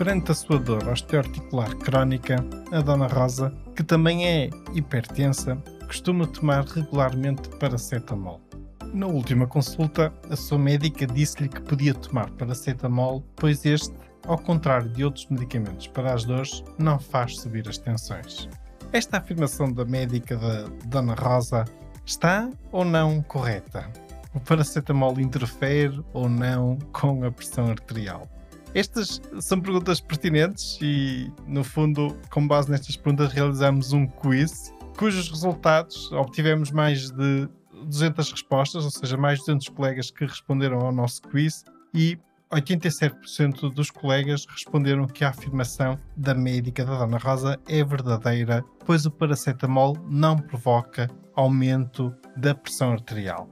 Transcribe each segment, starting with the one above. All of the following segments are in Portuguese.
Perante a sua dor osteoarticular crónica, a Dona Rosa, que também é hipertensa, costuma tomar regularmente paracetamol. Na última consulta, a sua médica disse-lhe que podia tomar paracetamol, pois este, ao contrário de outros medicamentos para as dores, não faz subir as tensões. Esta afirmação da médica da Dona Rosa está ou não correta? O paracetamol interfere ou não com a pressão arterial? Estas são perguntas pertinentes e, no fundo, com base nestas perguntas, realizamos um quiz cujos resultados obtivemos mais de 200 respostas, ou seja, mais de 200 colegas que responderam ao nosso quiz e 87% dos colegas responderam que a afirmação da médica da Dona Rosa é verdadeira, pois o paracetamol não provoca aumento da pressão arterial.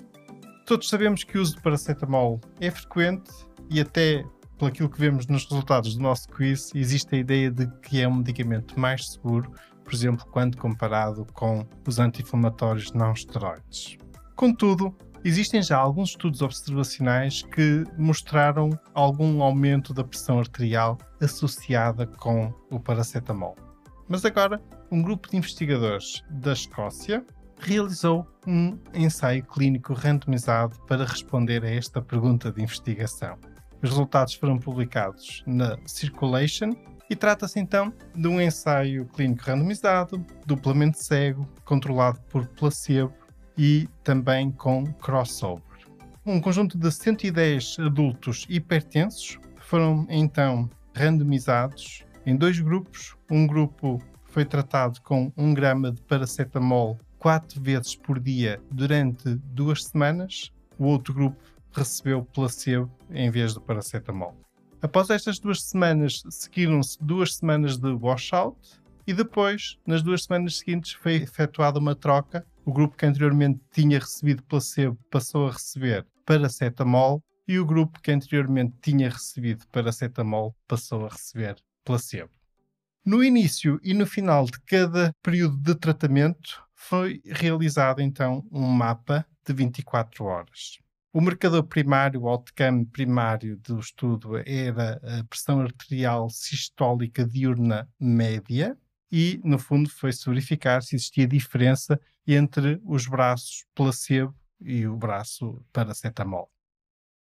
Todos sabemos que o uso de paracetamol é frequente e até pelo aquilo que vemos nos resultados do nosso quiz, existe a ideia de que é um medicamento mais seguro, por exemplo, quando comparado com os anti-inflamatórios não esteroides. Contudo, existem já alguns estudos observacionais que mostraram algum aumento da pressão arterial associada com o paracetamol. Mas agora, um grupo de investigadores da Escócia realizou um ensaio clínico randomizado para responder a esta pergunta de investigação. Os resultados foram publicados na Circulation e trata-se então de um ensaio clínico randomizado, duplamente cego, controlado por placebo e também com crossover. Um conjunto de 110 adultos hipertensos foram então randomizados em dois grupos. Um grupo foi tratado com 1 grama de paracetamol quatro vezes por dia durante duas semanas. O outro grupo recebeu placebo em vez do paracetamol. Após estas duas semanas, seguiram-se duas semanas de washout e depois, nas duas semanas seguintes, foi efetuada uma troca. O grupo que anteriormente tinha recebido placebo passou a receber paracetamol e o grupo que anteriormente tinha recebido paracetamol passou a receber placebo. No início e no final de cada período de tratamento, foi realizado então um mapa de 24 horas. O marcador primário, o outcome primário do estudo era a pressão arterial sistólica diurna média e, no fundo, foi-se verificar se existia diferença entre os braços placebo e o braço paracetamol.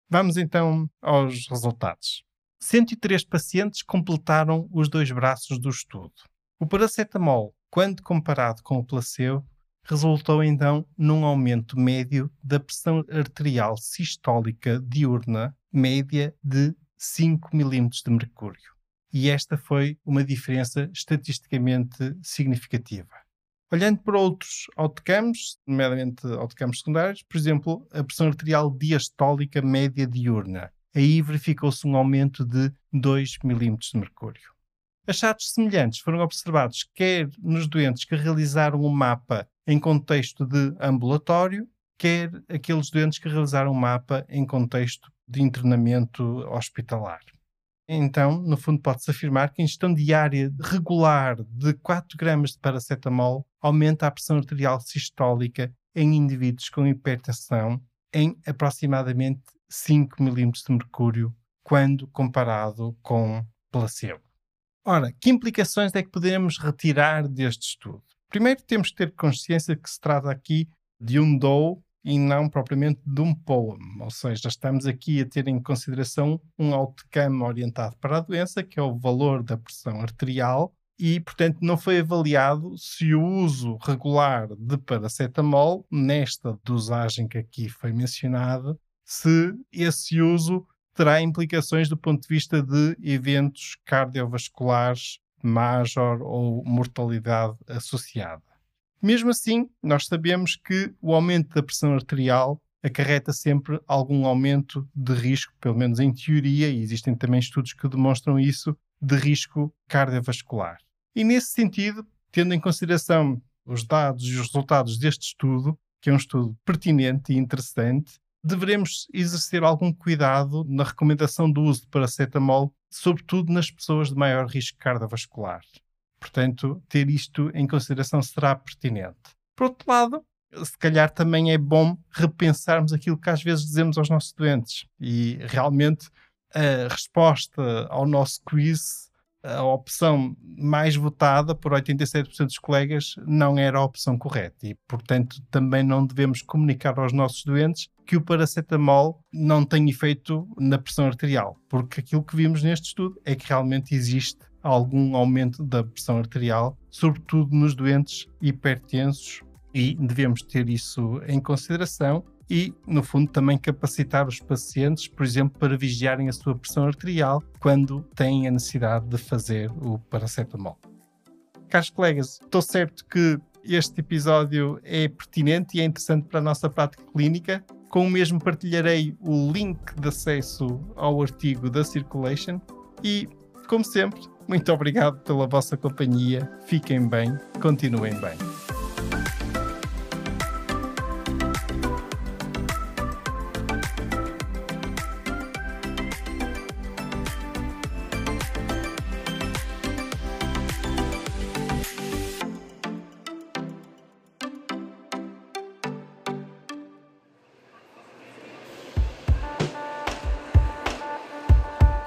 Vamos então aos resultados. 103 pacientes completaram os dois braços do estudo. O paracetamol, quando comparado com o placebo, resultou então num aumento médio da pressão arterial sistólica diurna média de 5 mm de mercúrio. E esta foi uma diferença estatisticamente significativa. Olhando para outros outcomes, nomeadamente outcomes secundários, por exemplo, a pressão arterial diastólica média diurna, aí verificou-se um aumento de 2 mm de mercúrio. Achados semelhantes foram observados quer nos doentes que realizaram o um mapa em contexto de ambulatório, quer aqueles doentes que realizaram o mapa em contexto de internamento hospitalar. Então, no fundo, pode-se afirmar que a ingestão diária regular de 4 gramas de paracetamol aumenta a pressão arterial sistólica em indivíduos com hipertensão em aproximadamente 5 milímetros de mercúrio, quando comparado com placebo. Ora, que implicações é que podemos retirar deste estudo? Primeiro, temos que ter consciência que se trata aqui de um DOU e não propriamente de um POEM, ou seja, estamos aqui a ter em consideração um outcome orientado para a doença, que é o valor da pressão arterial, e, portanto, não foi avaliado se o uso regular de paracetamol, nesta dosagem que aqui foi mencionada, se esse uso terá implicações do ponto de vista de eventos cardiovasculares major ou mortalidade associada. Mesmo assim, nós sabemos que o aumento da pressão arterial acarreta sempre algum aumento de risco, pelo menos em teoria, e existem também estudos que demonstram isso, de risco cardiovascular. E nesse sentido, tendo em consideração os dados e os resultados deste estudo, que é um estudo pertinente e interessante, devemos exercer algum cuidado na recomendação do uso de paracetamol, sobretudo nas pessoas de maior risco cardiovascular. Portanto, ter isto em consideração será pertinente. Por outro lado, se calhar também é bom repensarmos aquilo que às vezes dizemos aos nossos doentes. E realmente a resposta ao nosso quiz, a opção mais votada por 87% dos colegas, não era a opção correta. E, portanto, também não devemos comunicar aos nossos doentes que o paracetamol não tem efeito na pressão arterial, porque aquilo que vimos neste estudo é que realmente existe algum aumento da pressão arterial, sobretudo nos doentes hipertensos e devemos ter isso em consideração e, no fundo, também capacitar os pacientes, por exemplo, para vigiarem a sua pressão arterial quando têm a necessidade de fazer o paracetamol. Caros colegas, estou certo que este episódio é pertinente e é interessante para a nossa prática clínica. Com o mesmo partilharei o link de acesso ao artigo da Circulation e, como sempre, muito obrigado pela vossa companhia. Fiquem bem, continuem bem.